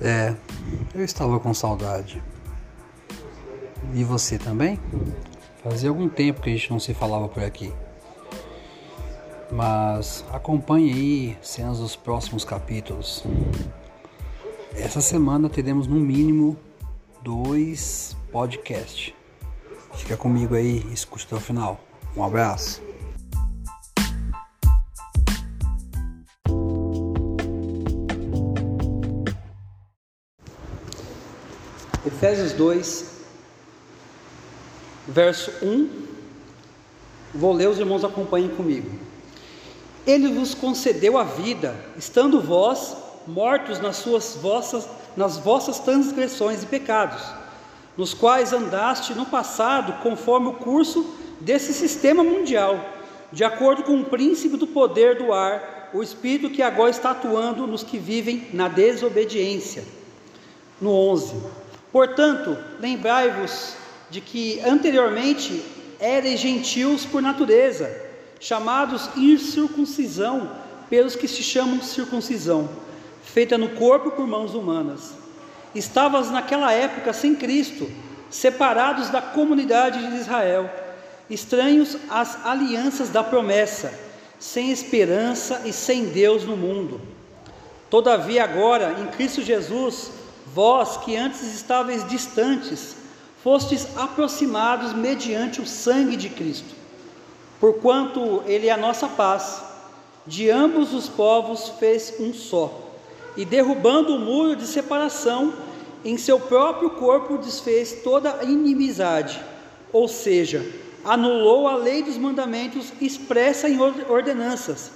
É, eu estava com saudade. E você também? Fazia algum tempo que a gente não se falava por aqui. Mas acompanhe aí cenas dos próximos capítulos. Essa semana teremos no mínimo dois podcasts. Fica comigo aí escute até o final. Um abraço. Efésios 2, verso 1. Vou ler, os irmãos acompanhem comigo. Ele vos concedeu a vida, estando vós mortos nas suas vossas nas vossas transgressões e pecados, nos quais andaste no passado conforme o curso desse sistema mundial, de acordo com o príncipe do poder do ar, o espírito que agora está atuando nos que vivem na desobediência. No 11. Portanto, lembrai-vos de que anteriormente eres gentios por natureza, chamados incircuncisão pelos que se chamam circuncisão, feita no corpo por mãos humanas. Estavas naquela época sem Cristo, separados da comunidade de Israel, estranhos às alianças da promessa, sem esperança e sem Deus no mundo. Todavia, agora, em Cristo Jesus, vós que antes estáveis distantes, fostes aproximados mediante o sangue de Cristo, porquanto Ele é a nossa paz, de ambos os povos fez um só, e derrubando o muro de separação, em seu próprio corpo desfez toda inimizade, ou seja, anulou a lei dos mandamentos expressa em ordenanças,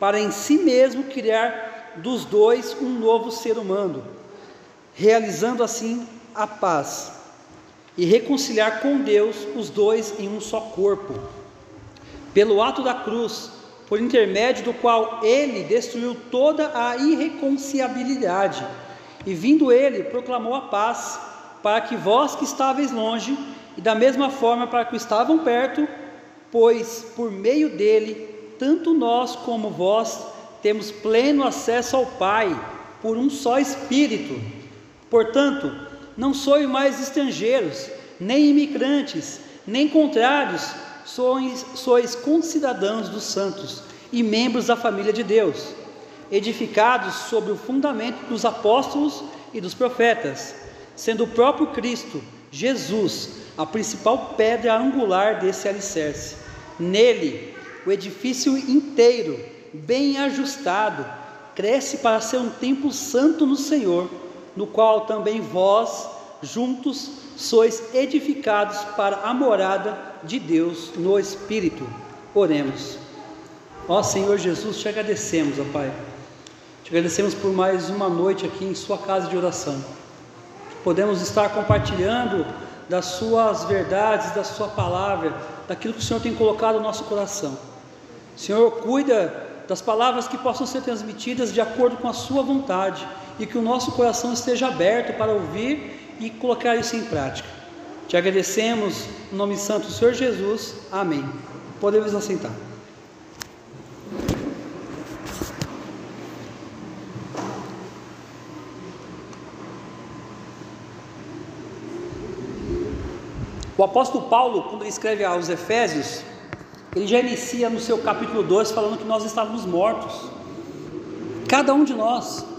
para em si mesmo criar dos dois um novo ser humano realizando assim a paz e reconciliar com Deus os dois em um só corpo, pelo ato da cruz, por intermédio do qual ele destruiu toda a irreconciliabilidade, e vindo ele, proclamou a paz, para que vós que estáveis longe, e da mesma forma para que estavam perto, pois por meio dele, tanto nós como vós temos pleno acesso ao Pai, por um só Espírito. Portanto, não sois mais estrangeiros, nem imigrantes, nem contrários, sois, sois concidadãos dos santos e membros da família de Deus, edificados sobre o fundamento dos apóstolos e dos profetas, sendo o próprio Cristo, Jesus, a principal pedra angular desse alicerce. Nele, o edifício inteiro, bem ajustado, cresce para ser um templo santo no Senhor no qual também vós, juntos, sois edificados para a morada de Deus no Espírito. Oremos. Ó Senhor Jesus, te agradecemos, ó Pai. Te agradecemos por mais uma noite aqui em Sua casa de oração. Podemos estar compartilhando das Suas verdades, da Sua palavra, daquilo que o Senhor tem colocado no nosso coração. Senhor, cuida das palavras que possam ser transmitidas de acordo com a Sua vontade e que o nosso coração esteja aberto para ouvir e colocar isso em prática. Te agradecemos, no nome santo do Senhor Jesus. Amém. Podemos assentar. O apóstolo Paulo, quando ele escreve aos Efésios, ele já inicia no seu capítulo 2 falando que nós estávamos mortos. Cada um de nós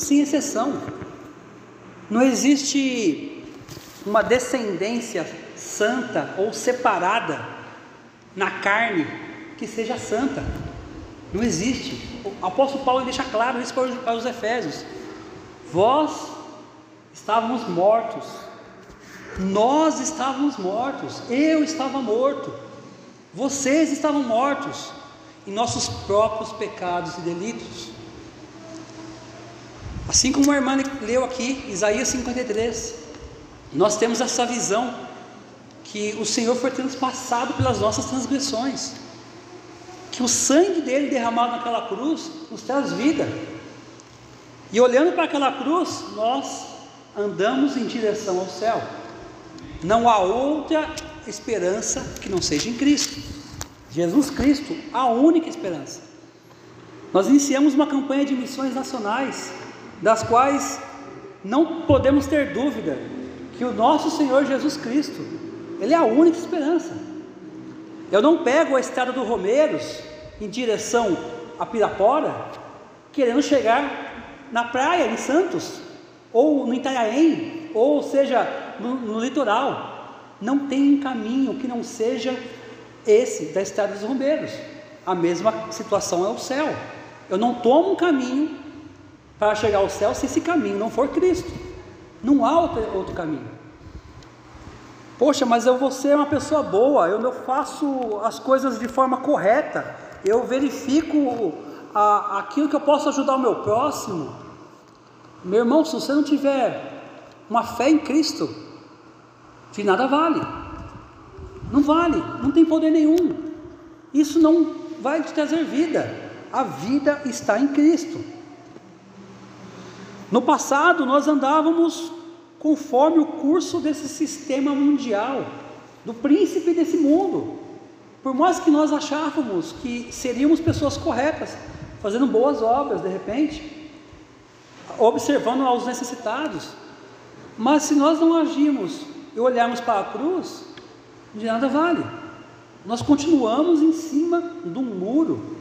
sem exceção. Não existe uma descendência santa ou separada na carne que seja santa. Não existe. O apóstolo Paulo deixa claro isso para os Efésios. Vós estávamos mortos. Nós estávamos mortos. Eu estava morto. Vocês estavam mortos em nossos próprios pecados e delitos. Assim como a irmã leu aqui, Isaías 53, nós temos essa visão que o Senhor foi transpassado pelas nossas transgressões, que o sangue dele derramado naquela cruz nos traz vida. E olhando para aquela cruz, nós andamos em direção ao céu. Não há outra esperança que não seja em Cristo. Jesus Cristo, a única esperança. Nós iniciamos uma campanha de missões nacionais das quais não podemos ter dúvida que o nosso Senhor Jesus Cristo, Ele é a única esperança. Eu não pego a estrada do Romeiros em direção a Pirapora, querendo chegar na praia em Santos, ou no Itanhaém, ou seja, no, no litoral. Não tem um caminho que não seja esse da estrada dos Romeiros. A mesma situação é o céu. Eu não tomo um caminho para chegar ao céu se esse caminho não for Cristo. Não há outro, caminho. Poxa, mas eu vou ser uma pessoa boa, eu faço as coisas de forma correta, eu verifico a, aquilo que eu posso ajudar o meu próximo. Meu irmão, se você não tiver uma fé em Cristo, de nada vale. Não vale, não tem poder nenhum. Isso não vai te trazer vida. A vida está em Cristo. No passado, nós andávamos conforme o curso desse sistema mundial, do príncipe desse mundo. Por mais que nós achávamos que seríamos pessoas corretas, fazendo boas obras de repente, observando aos necessitados, mas se nós não agirmos e olharmos para a cruz, de nada vale. Nós continuamos em cima de um muro,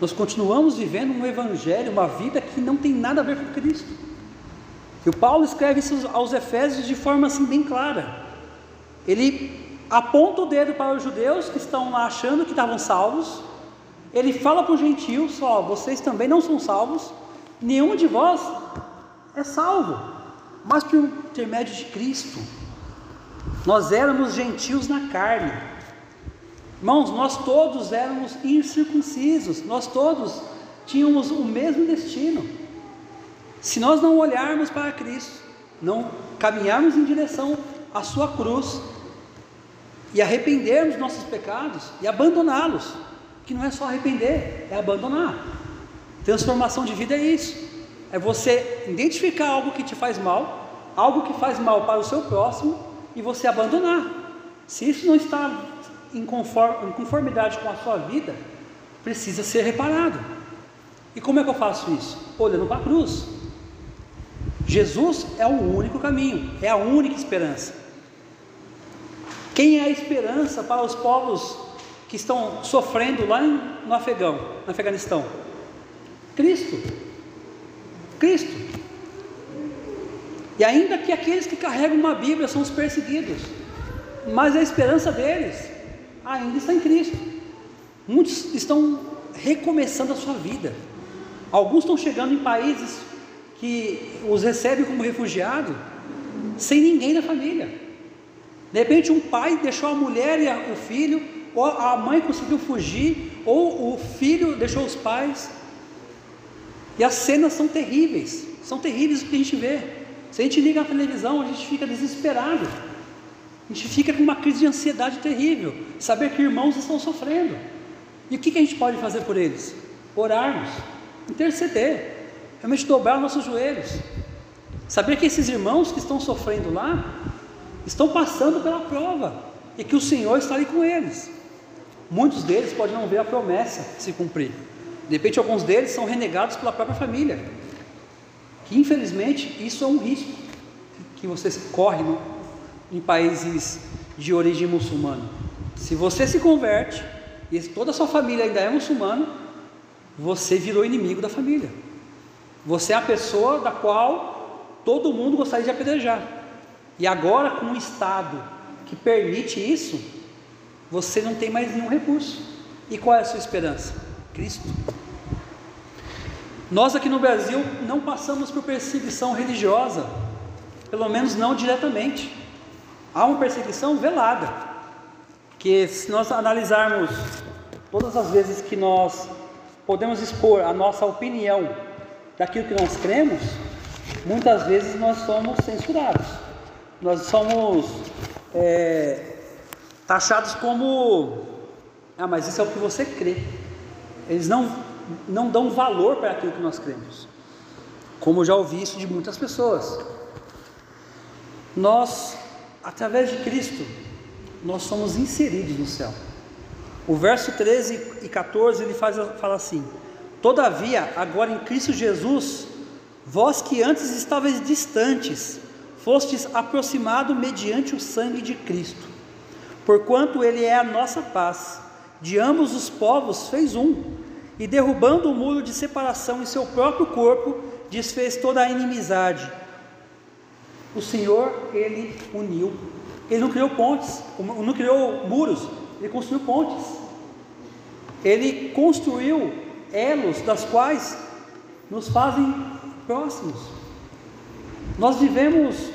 nós continuamos vivendo um evangelho, uma vida que não tem nada a ver com Cristo. E o Paulo escreve isso aos Efésios de forma assim bem clara. Ele aponta o dedo para os judeus que estão lá achando que estavam salvos. Ele fala para os gentios: ó, vocês também não são salvos. Nenhum de vós é salvo, mas por intermédio de Cristo. Nós éramos gentios na carne, Irmãos, nós todos éramos incircuncisos, nós todos tínhamos o mesmo destino. Se nós não olharmos para Cristo, não caminharmos em direção à Sua cruz e arrependermos nossos pecados e abandoná-los, que não é só arrepender, é abandonar. Transformação de vida é isso, é você identificar algo que te faz mal, algo que faz mal para o seu próximo e você abandonar. Se isso não está em conformidade com a sua vida, precisa ser reparado. E como é que eu faço isso? Olhando para a cruz. Jesus é o único caminho, é a única esperança. Quem é a esperança para os povos que estão sofrendo lá no Afegão, no Afeganistão? Cristo. Cristo. E ainda que aqueles que carregam uma Bíblia são os perseguidos, mas a esperança deles ainda está em Cristo. Muitos estão recomeçando a sua vida. Alguns estão chegando em países que os recebem como refugiado, sem ninguém da família. De repente, um pai deixou a mulher e o filho, ou a mãe conseguiu fugir, ou o filho deixou os pais. E as cenas são terríveis, são terríveis o que a gente vê. Se a gente liga a televisão, a gente fica desesperado. A gente fica com uma crise de ansiedade terrível, saber que irmãos estão sofrendo. E o que, que a gente pode fazer por eles? Orarmos, interceder, realmente dobrar nossos joelhos. Saber que esses irmãos que estão sofrendo lá, estão passando pela prova, e que o Senhor está ali com eles. Muitos deles podem não ver a promessa se cumprir. De repente, alguns deles são renegados pela própria família. Que infelizmente isso é um risco que vocês correm em países de origem muçulmana. Se você se converte e toda a sua família ainda é muçulmana, você virou inimigo da família. Você é a pessoa da qual todo mundo gostaria de apedrejar. E agora, com um Estado que permite isso, você não tem mais nenhum recurso. E qual é a sua esperança? Cristo. Nós aqui no Brasil não passamos por perseguição religiosa, pelo menos não diretamente há uma perseguição velada, que se nós analisarmos todas as vezes que nós podemos expor a nossa opinião daquilo que nós cremos, muitas vezes nós somos censurados, nós somos é, taxados como, ah, mas isso é o que você crê. Eles não, não dão valor para aquilo que nós cremos, como eu já ouvi isso de muitas pessoas. Nós através de Cristo, nós somos inseridos no céu. O verso 13 e 14 ele faz, fala assim: Todavia, agora em Cristo Jesus, Vós que antes estavais distantes, fostes aproximado mediante o sangue de Cristo. Porquanto ele é a nossa paz, de ambos os povos fez um, e derrubando o muro de separação em seu próprio corpo, desfez toda a inimizade. O Senhor, ele uniu. Ele não criou pontes, não criou muros, ele construiu pontes. Ele construiu elos das quais nos fazem próximos. Nós vivemos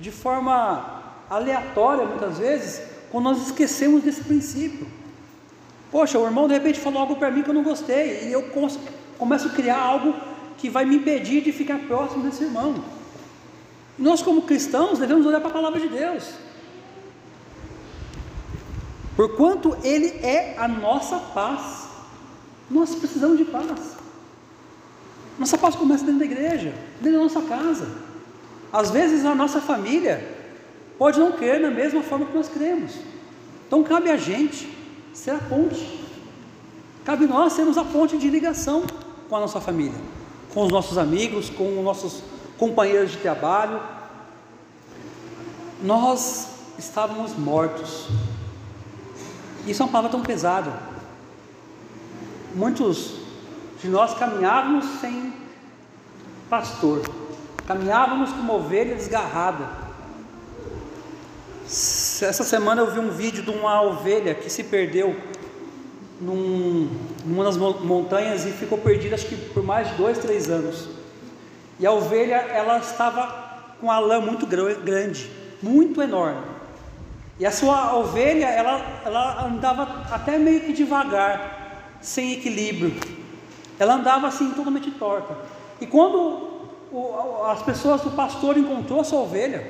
de forma aleatória muitas vezes, quando nós esquecemos desse princípio. Poxa, o irmão de repente falou algo para mim que eu não gostei, e eu começo a criar algo que vai me impedir de ficar próximo desse irmão. Nós, como cristãos, devemos olhar para a palavra de Deus. Porquanto Ele é a nossa paz, nós precisamos de paz. Nossa paz começa dentro da igreja, dentro da nossa casa. Às vezes a nossa família pode não crer na mesma forma que nós cremos. Então cabe a gente ser a ponte. Cabe nós sermos a ponte de ligação com a nossa família, com os nossos amigos, com os nossos companheiros de trabalho. Nós estávamos mortos. Isso é uma palavra tão pesada. Muitos de nós caminhávamos sem pastor, caminhávamos como ovelha desgarrada. Essa semana eu vi um vídeo de uma ovelha que se perdeu num, numa das montanhas e ficou perdida acho que por mais de dois, três anos. E a ovelha ela estava com a lã muito grande, muito enorme. E a sua ovelha ela, ela andava até meio que devagar, sem equilíbrio. Ela andava assim totalmente torta. E quando o, as pessoas, o pastor encontrou a sua ovelha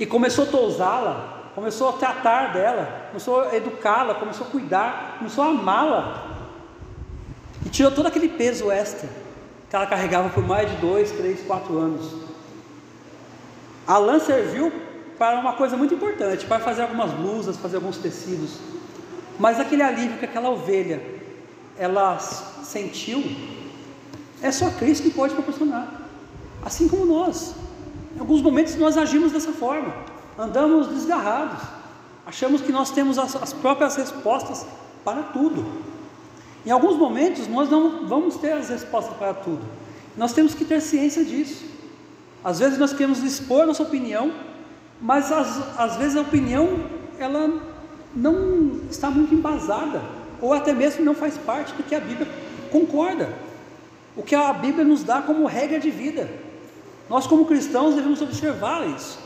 e começou a tousá-la, começou a tratar dela, começou a educá-la, começou a cuidar, começou a amá-la e tirou todo aquele peso extra que ela carregava por mais de dois, três, quatro anos. A lã serviu para uma coisa muito importante, para fazer algumas blusas, fazer alguns tecidos. Mas aquele alívio que aquela ovelha ela sentiu, é só Cristo que pode proporcionar. Assim como nós. Em alguns momentos nós agimos dessa forma, andamos desgarrados, achamos que nós temos as, as próprias respostas para tudo. Em alguns momentos nós não vamos ter as respostas para tudo. Nós temos que ter ciência disso. Às vezes nós queremos expor nossa opinião, mas às, às vezes a opinião ela não está muito embasada ou até mesmo não faz parte do que a Bíblia concorda, o que a Bíblia nos dá como regra de vida. Nós, como cristãos, devemos observar isso.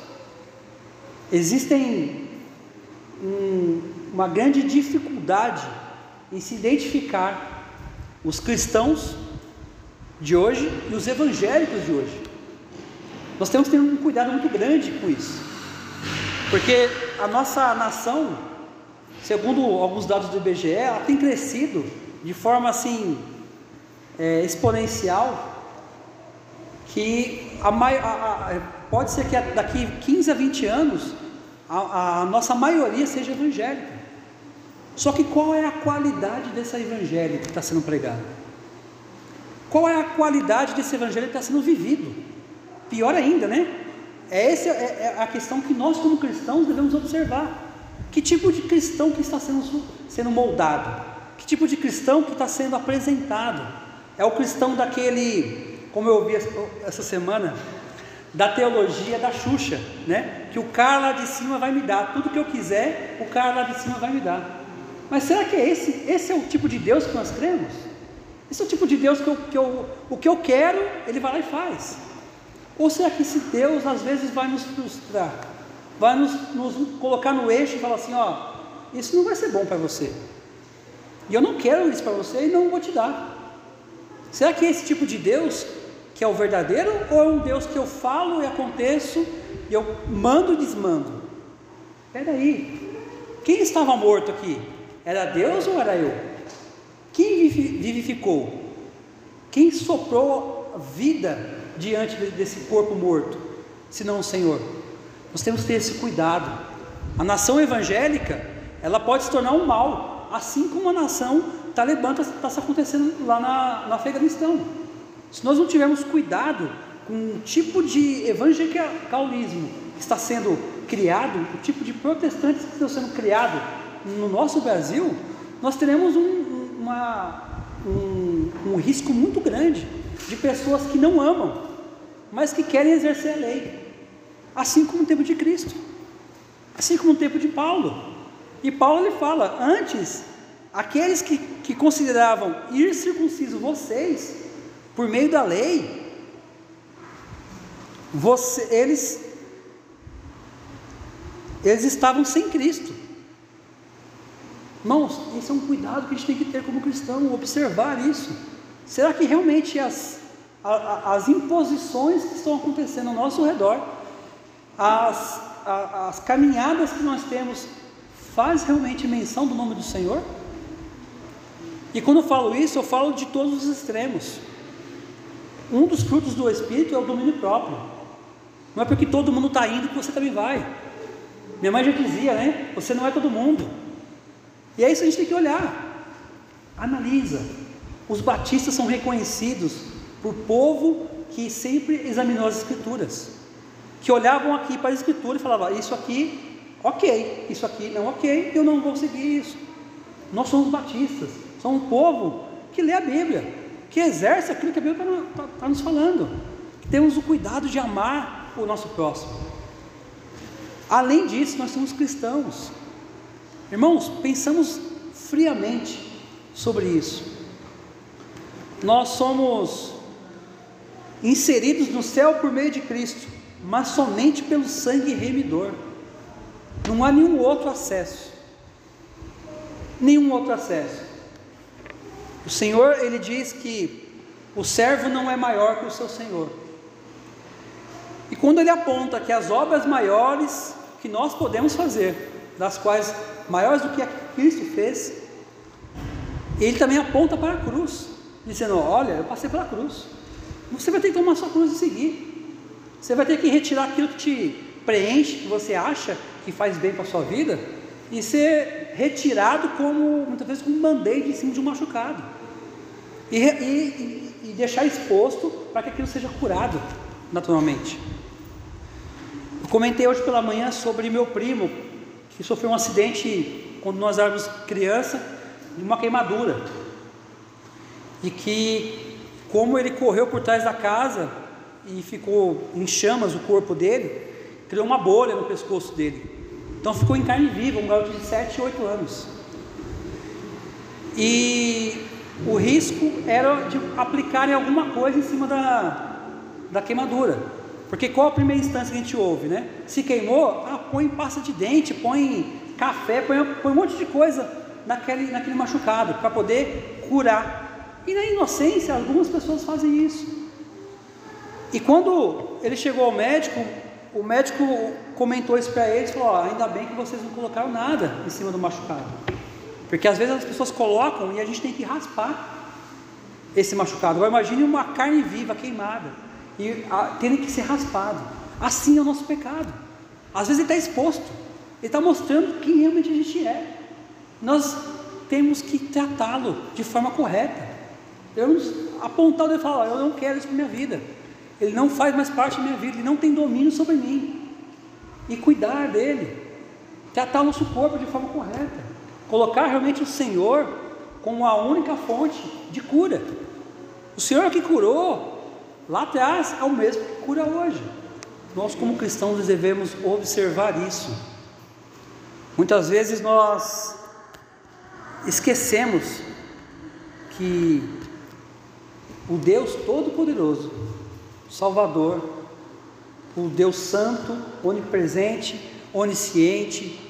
Existem um, uma grande dificuldade em se identificar os cristãos de hoje e os evangélicos de hoje. Nós temos que ter um cuidado muito grande com isso, porque a nossa nação segundo alguns dados do IBGE, ela tem crescido de forma assim é, exponencial, que a, a, a, pode ser que daqui 15 a 20 anos a, nossa maioria seja evangélica. Só que qual é a qualidade desse evangelho que está sendo pregado? Qual é a qualidade desse evangelho que está sendo vivido? Pior ainda, né? É essa é, é a questão que nós, como cristãos, devemos observar. Que tipo de cristão que está sendo, sendo moldado? Que tipo de cristão que está sendo apresentado? É o cristão daquele, como eu ouvi essa semana, da teologia da Xuxa, né? Que o cara lá de cima vai me dar, tudo que eu quiser, o cara lá de cima vai me dar. Mas será que é esse, esse é o tipo de Deus que nós cremos? Esse é o tipo de Deus que, eu, que eu, o que eu quero, ele vai lá e faz. Ou será que esse Deus às vezes vai nos frustrar? vai nos, nos colocar no eixo e falar assim: ó, isso não vai ser bom para você. E eu não quero isso para você e não vou te dar. Será que é esse tipo de Deus que é o verdadeiro ou é um Deus que eu falo e aconteço e eu mando e desmando? Espera aí, quem estava morto aqui? Era Deus ou era eu? Quem vivificou? Quem soprou vida diante desse corpo morto, se não o Senhor? Nós temos que ter esse cuidado. A nação evangélica, ela pode se tornar um mal, assim como a nação talibã está tá acontecendo lá na, no Afeganistão. Se nós não tivermos cuidado com o tipo de evangelicalismo que está sendo criado, o tipo de protestantes que estão sendo criado no nosso Brasil, nós teremos um, uma, um, um risco muito grande de pessoas que não amam, mas que querem exercer a lei, assim como no tempo de Cristo, assim como no tempo de Paulo. E Paulo ele fala: antes, aqueles que, que consideravam ir circunciso vocês, por meio da lei, você, eles, eles estavam sem Cristo. Irmãos, esse é um cuidado que a gente tem que ter como cristão, observar isso. Será que realmente as, as imposições que estão acontecendo ao nosso redor, as, as caminhadas que nós temos, faz realmente menção do nome do Senhor? E quando eu falo isso, eu falo de todos os extremos. Um dos frutos do Espírito é o domínio próprio. Não é porque todo mundo está indo que você também vai. Minha mãe já dizia, né? Você não é todo mundo. E é isso que a gente tem que olhar. Analisa. Os batistas são reconhecidos por povo que sempre examinou as escrituras. Que olhavam aqui para a escritura e falavam: Isso aqui, ok. Isso aqui não ok. Eu não vou seguir isso. Nós somos batistas. Somos um povo que lê a Bíblia. Que exerce aquilo que a Bíblia está tá, tá nos falando. Que temos o cuidado de amar o nosso próximo. Além disso, nós somos cristãos. Irmãos, pensamos friamente sobre isso. Nós somos inseridos no céu por meio de Cristo, mas somente pelo sangue remidor. Não há nenhum outro acesso. Nenhum outro acesso. O Senhor, ele diz que o servo não é maior que o seu Senhor. E quando ele aponta que as obras maiores que nós podemos fazer, das quais maiores do que Cristo fez, ele também aponta para a cruz, dizendo: Olha, eu passei pela cruz. Você vai ter que tomar sua cruz e seguir. Você vai ter que retirar aquilo que te preenche, que você acha que faz bem para a sua vida, e ser retirado como, muitas vezes, como um band-aid em cima de um machucado. E, e, e deixar exposto para que aquilo seja curado naturalmente. Eu comentei hoje pela manhã sobre meu primo, que sofreu um acidente quando nós éramos criança, de uma queimadura. E que, como ele correu por trás da casa e ficou em chamas o corpo dele, criou uma bolha no pescoço dele. Então ficou em carne viva, um garoto de 7, 8 anos. E o risco era de aplicarem alguma coisa em cima da, da queimadura. Porque qual a primeira instância que a gente ouve, né? Se queimou, ah, põe pasta de dente, põe café, põe, põe um monte de coisa naquele, naquele machucado para poder curar. E na inocência, algumas pessoas fazem isso. E quando ele chegou ao médico, o médico comentou isso para eles, falou: oh, ainda bem que vocês não colocaram nada em cima do machucado, porque às vezes as pessoas colocam e a gente tem que raspar esse machucado. Agora imagine uma carne viva queimada e a, tendo que ser raspado. Assim é o nosso pecado. Às vezes ele está exposto, ele está mostrando quem realmente a gente é. Nós temos que tratá-lo de forma correta. Eu apontar o dedo e falar, eu não quero isso para minha vida. Ele não faz mais parte da minha vida, ele não tem domínio sobre mim. E cuidar dele, tratar o nosso corpo de forma correta, colocar realmente o Senhor como a única fonte de cura. O Senhor é que curou lá atrás é o mesmo que cura hoje. Nós, como cristãos, devemos observar isso. Muitas vezes nós esquecemos que o Deus Todo-Poderoso, Salvador, o Deus Santo, onipresente, onisciente,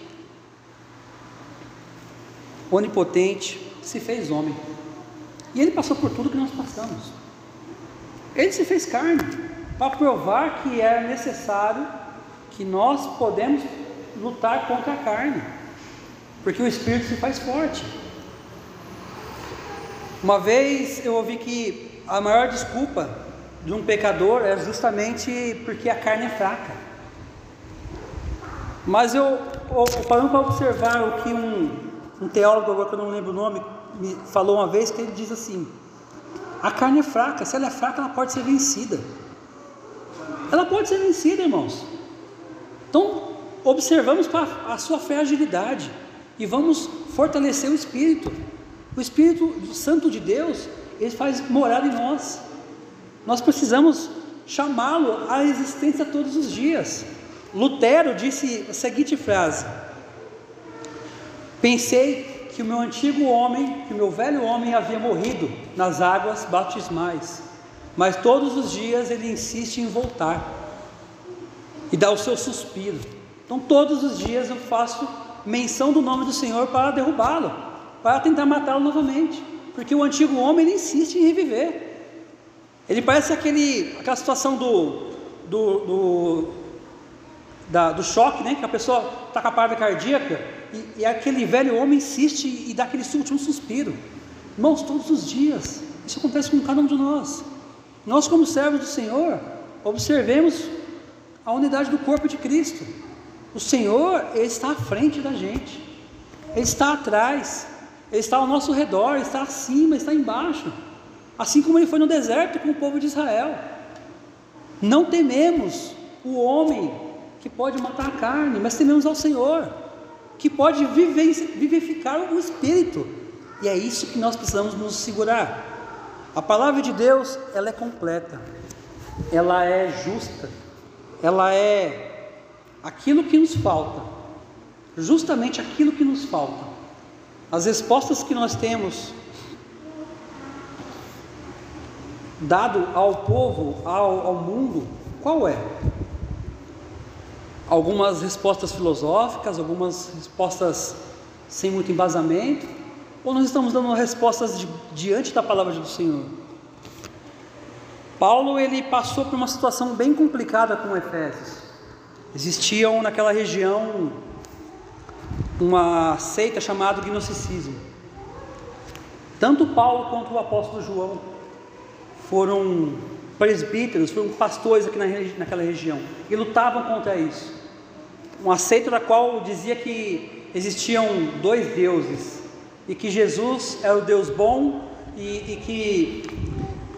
onipotente, se fez homem. E ele passou por tudo que nós passamos. Ele se fez carne para provar que era necessário que nós podemos lutar contra a carne, porque o espírito se faz forte. Uma vez eu ouvi que a maior desculpa de um pecador é justamente porque a carne é fraca. Mas eu, parando para observar o que um, um teólogo, agora que eu não lembro o nome, me falou uma vez, que ele diz assim: A carne é fraca, se ela é fraca, ela pode ser vencida. Ela pode ser vencida, irmãos. Então, observamos a sua fragilidade e vamos fortalecer o espírito. O Espírito Santo de Deus, ele faz morada em nós. Nós precisamos chamá-lo à existência todos os dias. Lutero disse a seguinte frase: Pensei que o meu antigo homem, que o meu velho homem havia morrido nas águas batismais, mas todos os dias ele insiste em voltar e dá o seu suspiro. Então, todos os dias eu faço menção do nome do Senhor para derrubá-lo, para tentar matá-lo novamente, porque o antigo homem ele insiste em reviver. Ele parece aquele, aquela situação do, do, do, da, do choque, né? que a pessoa está com a parada cardíaca e, e, aquele velho homem insiste e dá aquele último suspiro. Irmãos, todos os dias, isso acontece com cada um de nós. Nós, como servos do Senhor, observemos a unidade do corpo de Cristo. O Senhor, Ele está à frente da gente, Ele está atrás, Ele está ao nosso redor, Ele está acima, Ele está embaixo, assim como Ele foi no deserto com o povo de Israel. Não tememos o homem que pode matar a carne, mas tememos ao Senhor, que pode vivificar o espírito, e é isso que nós precisamos nos segurar. A palavra de Deus, ela é completa, ela é justa, ela é aquilo que nos falta, justamente aquilo que nos falta. As respostas que nós temos dado ao povo, ao, ao mundo, qual é? Algumas respostas filosóficas, algumas respostas sem muito embasamento, ou nós estamos dando respostas de, diante da palavra do Senhor? Paulo ele passou por uma situação bem complicada com Efésios. Existiam naquela região uma seita chamada gnosticismo. Tanto Paulo quanto o apóstolo João foram presbíteros, foram pastores aqui na, naquela região e lutavam contra isso. Uma seita da qual dizia que existiam dois deuses e que Jesus era o Deus bom e, e que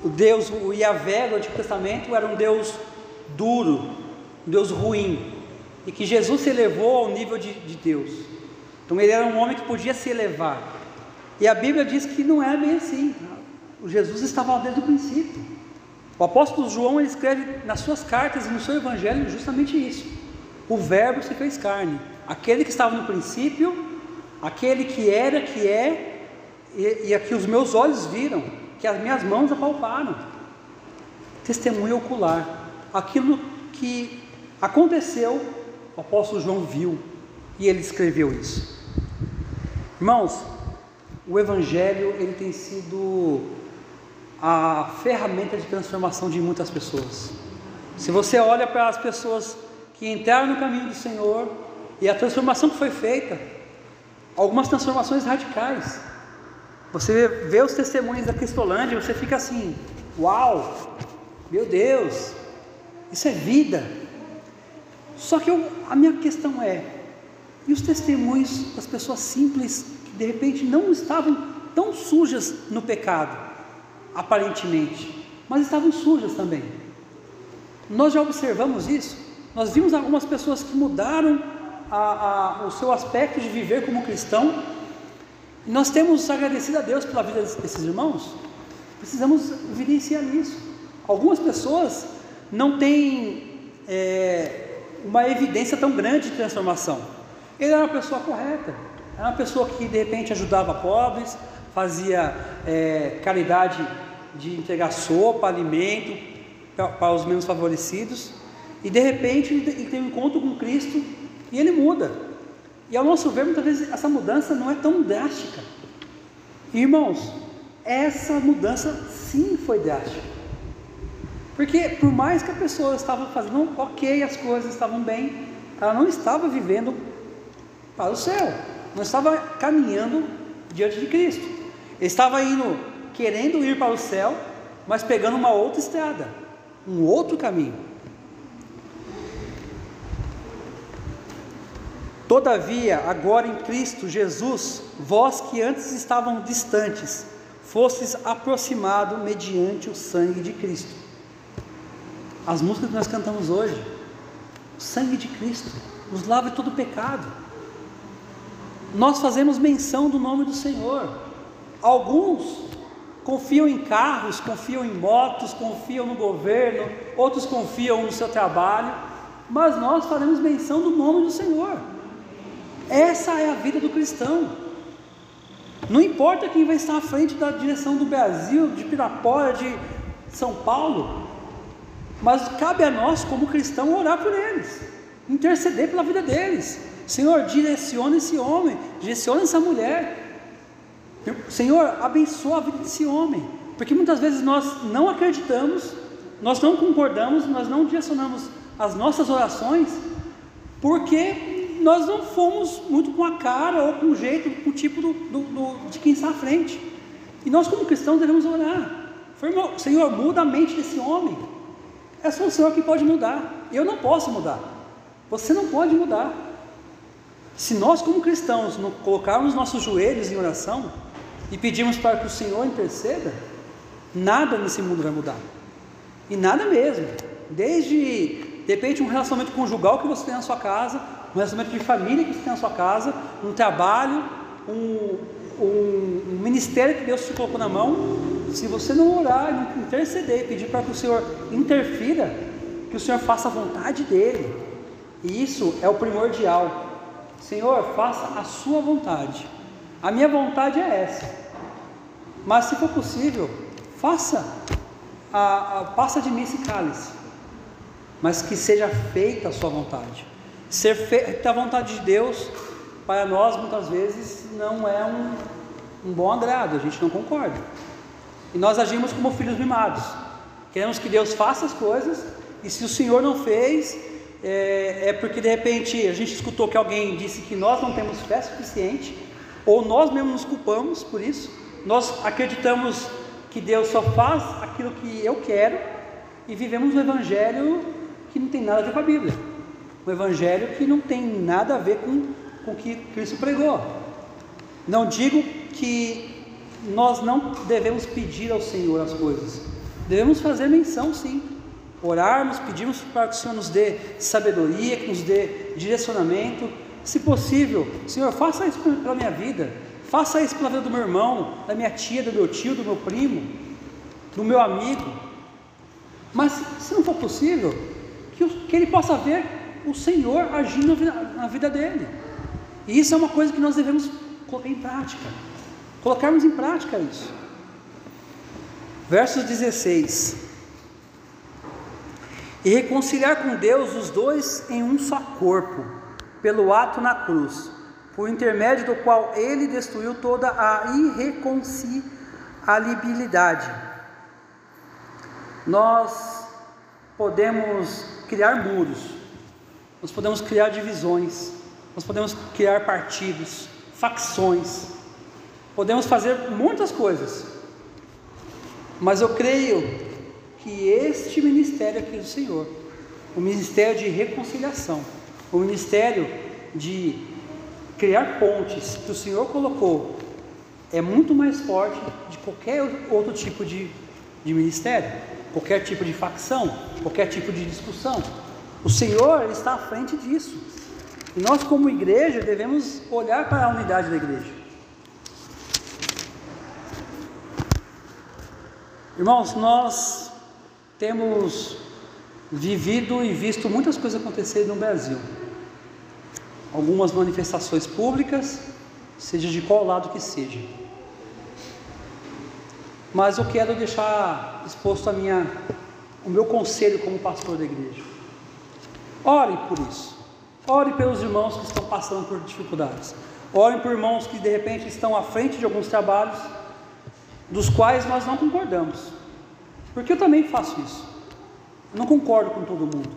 o Deus, o Yahvé do Antigo Testamento era um Deus duro, um Deus ruim, e que Jesus se elevou ao nível de, de Deus. Então ele era um homem que podia se elevar. E a Bíblia diz que não é bem assim. O Jesus estava lá desde o princípio. O apóstolo João escreve nas suas cartas e no seu evangelho justamente isso. O verbo se fez carne. Aquele que estava no princípio, aquele que era, que é, e, e aqui os meus olhos viram, que as minhas mãos apalparam. Testemunho ocular. Aquilo que Aconteceu, o apóstolo João viu e ele escreveu isso. Irmãos, o evangelho ele tem sido a ferramenta de transformação de muitas pessoas. Se você olha para as pessoas que entraram no caminho do Senhor e a transformação que foi feita, algumas transformações radicais. Você vê os testemunhos da Cristolândia, você fica assim: "Uau! Meu Deus! Isso é vida!" Só que eu, a minha questão é: e os testemunhos das pessoas simples que de repente não estavam tão sujas no pecado, aparentemente, mas estavam sujas também? Nós já observamos isso. Nós vimos algumas pessoas que mudaram a, a, o seu aspecto de viver como cristão. Nós temos agradecido a Deus pela vida desses irmãos. Precisamos evidenciar isso. Algumas pessoas não têm é, uma evidência tão grande de transformação. Ele era uma pessoa correta, era uma pessoa que de repente ajudava pobres, fazia é, caridade de entregar sopa, alimento para os menos favorecidos, e de repente ele tem um encontro com Cristo e ele muda. E ao nosso ver, muitas vezes essa mudança não é tão drástica. Irmãos, essa mudança sim foi drástica. Porque por mais que a pessoa estava fazendo ok, as coisas estavam bem, ela não estava vivendo para o céu, não estava caminhando diante de Cristo. Estava indo, querendo ir para o céu, mas pegando uma outra estrada, um outro caminho. Todavia, agora em Cristo Jesus, vós que antes estavam distantes, fostes aproximado mediante o sangue de Cristo. As músicas que nós cantamos hoje, o sangue de Cristo nos lava de todo pecado. Nós fazemos menção do nome do Senhor. Alguns confiam em carros, confiam em motos, confiam no governo, outros confiam no seu trabalho, mas nós faremos menção do nome do Senhor. Essa é a vida do cristão. Não importa quem vai estar à frente da direção do Brasil, de Pirapora, de São Paulo, mas cabe a nós, como cristão, orar por eles, interceder pela vida deles. Senhor, direciona esse homem, direciona essa mulher, Senhor, abençoa a vida desse homem, porque muitas vezes nós não acreditamos, nós não concordamos, nós não direcionamos as nossas orações, porque nós não fomos muito com a cara ou com o jeito, com o tipo do, do, do, de quem está à frente. E nós, como cristãos, devemos orar. Senhor, muda a mente desse homem. É só o Senhor que pode mudar. Eu não posso mudar. Você não pode mudar. Se nós, como cristãos, não colocarmos nossos joelhos em oração, e pedimos para que o Senhor interceda, nada nesse mundo vai mudar. E nada mesmo. Desde, de repente, um relacionamento conjugal que você tem na sua casa, um relacionamento de família que você tem na sua casa, um trabalho, um, um, ministério que Deus te colocou na mão. Se você não orar, não interceder pedir para que o Senhor interfira, que o Senhor faça a vontade dEle. E isso é o primordial. Senhor, faça a sua vontade. A minha vontade é essa. Mas se for possível, faça, a, a, passa de mim esse cálice, mas que seja feita a sua vontade. Ser feita a vontade de Deus, para nós muitas vezes não é um, um bom agrado, a gente não concorda. E nós agimos como filhos mimados. Queremos que Deus faça as coisas, e se o Senhor não fez, é, é, porque de repente a gente escutou que alguém disse que nós não temos fé suficiente, ou nós mesmos nos culpamos por isso, nós acreditamos que Deus só faz aquilo que eu quero e vivemos um evangelho que não tem nada a ver com a Bíblia. Um evangelho que não tem nada a ver com, com o que Cristo pregou. Não digo que nós não devemos pedir ao Senhor as coisas. Devemos fazer menção sim. Orarmos, pedirmos para que o Senhor nos dê sabedoria, que nos dê direcionamento. Se possível, Senhor, faça isso pela minha vida Faça isso pela vida do meu irmão, da minha tia, do meu tio, do meu primo, do meu amigo. Mas se não for possível, que, que ele possa ver o Senhor agindo na vida, na vida dele. E isso é uma coisa que nós devemos colocar em prática. Colocarmos em prática isso. Versos 16. E reconciliar com Deus os dois em um só corpo, pelo ato na cruz por intermédio do qual ele destruiu toda a irreconciliabilidade. Nós podemos criar muros, nós podemos criar divisões, nós podemos criar partidos, facções, podemos fazer muitas coisas, mas eu creio que este ministério aqui do Senhor, o ministério de reconciliação, o ministério de criar pontes que o Senhor colocou é muito mais forte de qualquer outro tipo de, de ministério, qualquer tipo de facção, qualquer tipo de discussão. O Senhor está à frente disso. E nós, como igreja, devemos olhar para a unidade da igreja. Irmãos, nós temos vivido e visto muitas coisas acontecerem no Brasil algumas manifestações públicas, seja de qual lado que seja. Mas eu quero deixar exposto a minha, o meu conselho como pastor da igreja. Ore por isso. Ore pelos irmãos que estão passando por dificuldades. Ore por irmãos que de repente estão à frente de alguns trabalhos dos quais nós não concordamos. Porque eu também faço isso. Eu não concordo com todo mundo.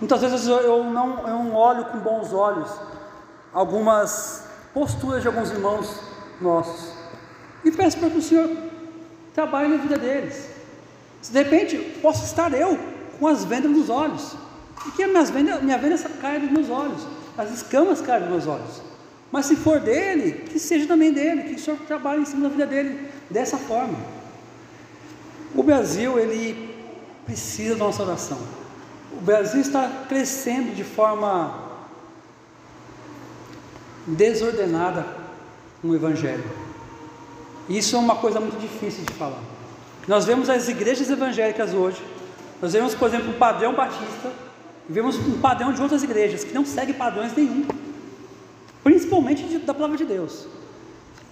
Muitas vezes eu não, eu não olho com bons olhos algumas posturas de alguns irmãos nossos e peço para que o Senhor trabalhe na vida deles. Se de repente posso estar eu com as vendas nos olhos, e que vendas, minha venda caia dos meus olhos, as escamas caem dos meus olhos. Mas se for dele, que seja também dele, que o Senhor trabalhe em cima da vida dele dessa forma. O Brasil, ele precisa da nossa oração. O Brasil está crescendo de forma desordenada com o Evangelho. Isso é uma coisa muito difícil de falar. Nós vemos as igrejas evangélicas hoje, nós vemos, por exemplo, um padrão batista, vemos um padrão de outras igrejas que não segue padrões nenhum, principalmente de, da palavra de Deus.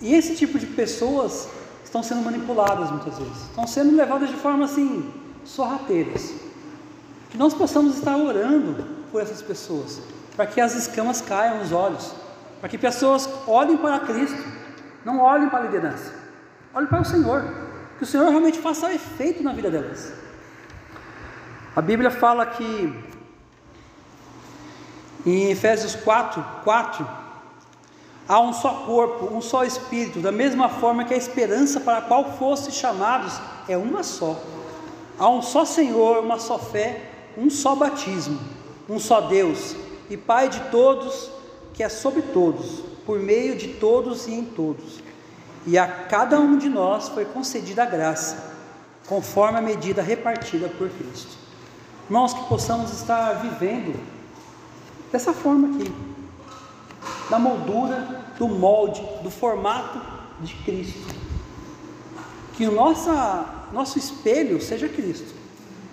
E esse tipo de pessoas estão sendo manipuladas muitas vezes, estão sendo levadas de forma assim, sorrateiras. Que nós possamos estar orando por essas pessoas, para que as escamas caiam nos olhos, para que pessoas olhem para Cristo, não olhem para a liderança, olhem para o Senhor, que o Senhor realmente faça efeito na vida delas. A Bíblia fala que em Efésios 4, 4, há um só corpo, um só espírito, da mesma forma que a esperança para a qual fosse chamados é uma só. Há um só Senhor, uma só fé, um só batismo, um só Deus e Pai de todos, que é sobre todos, por meio de todos e em todos. E a cada um de nós foi concedida a graça, conforme a medida repartida por Cristo. Irmãos, que possamos estar vivendo dessa forma aqui, da moldura, do molde, do formato de Cristo. Que o nosso espelho seja Cristo.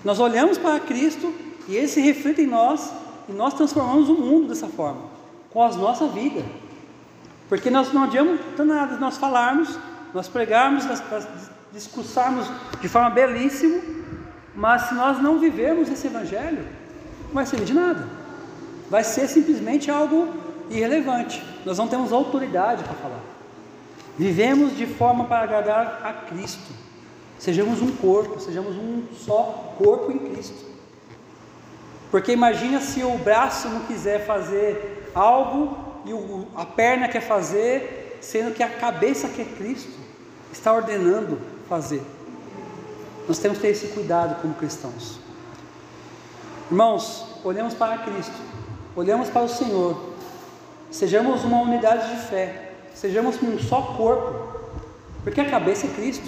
Nós olhamos para Cristo e Ele se reflete em nós e nós transformamos o mundo dessa forma, com a nossa vida. Porque nós não adianta nada nós falarmos, nós pregarmos, nós discursarmos de forma belíssima, mas se nós não vivermos esse evangelho, não vai servir de nada. Vai ser simplesmente algo irrelevante. Nós não temos autoridade para falar. Vivemos de forma para agradar a Cristo. Sejamos um corpo, sejamos um só corpo em Cristo. Porque imagina se o braço não quiser fazer algo e o, a perna quer fazer, sendo que a cabeça que é Cristo está ordenando fazer. Nós temos que ter esse cuidado como cristãos. Irmãos, olhamos para Cristo, olhamos para o Senhor, sejamos uma unidade de fé, sejamos um só corpo, porque a cabeça é Cristo.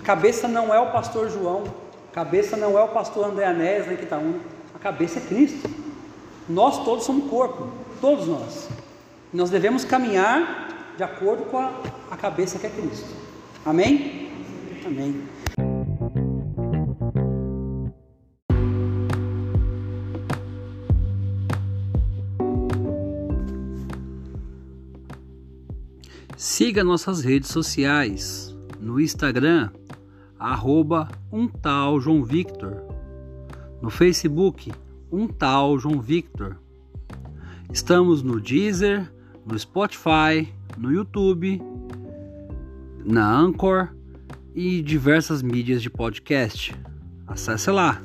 A cabeça não é o pastor João, a cabeça não é o pastor André Anés, nem Quitaúna, a cabeça é Cristo. Nós todos somos corpo, todos nós. Nós devemos caminhar de acordo com a, a cabeça que é Cristo. Amém? Amém. Siga nossas redes sociais no Instagram, arroba um tal João Victor, no Facebook, um tal João Victor. Estamos no Deezer, no Spotify, no YouTube, na Anchor e diversas mídias de podcast. Acesse lá.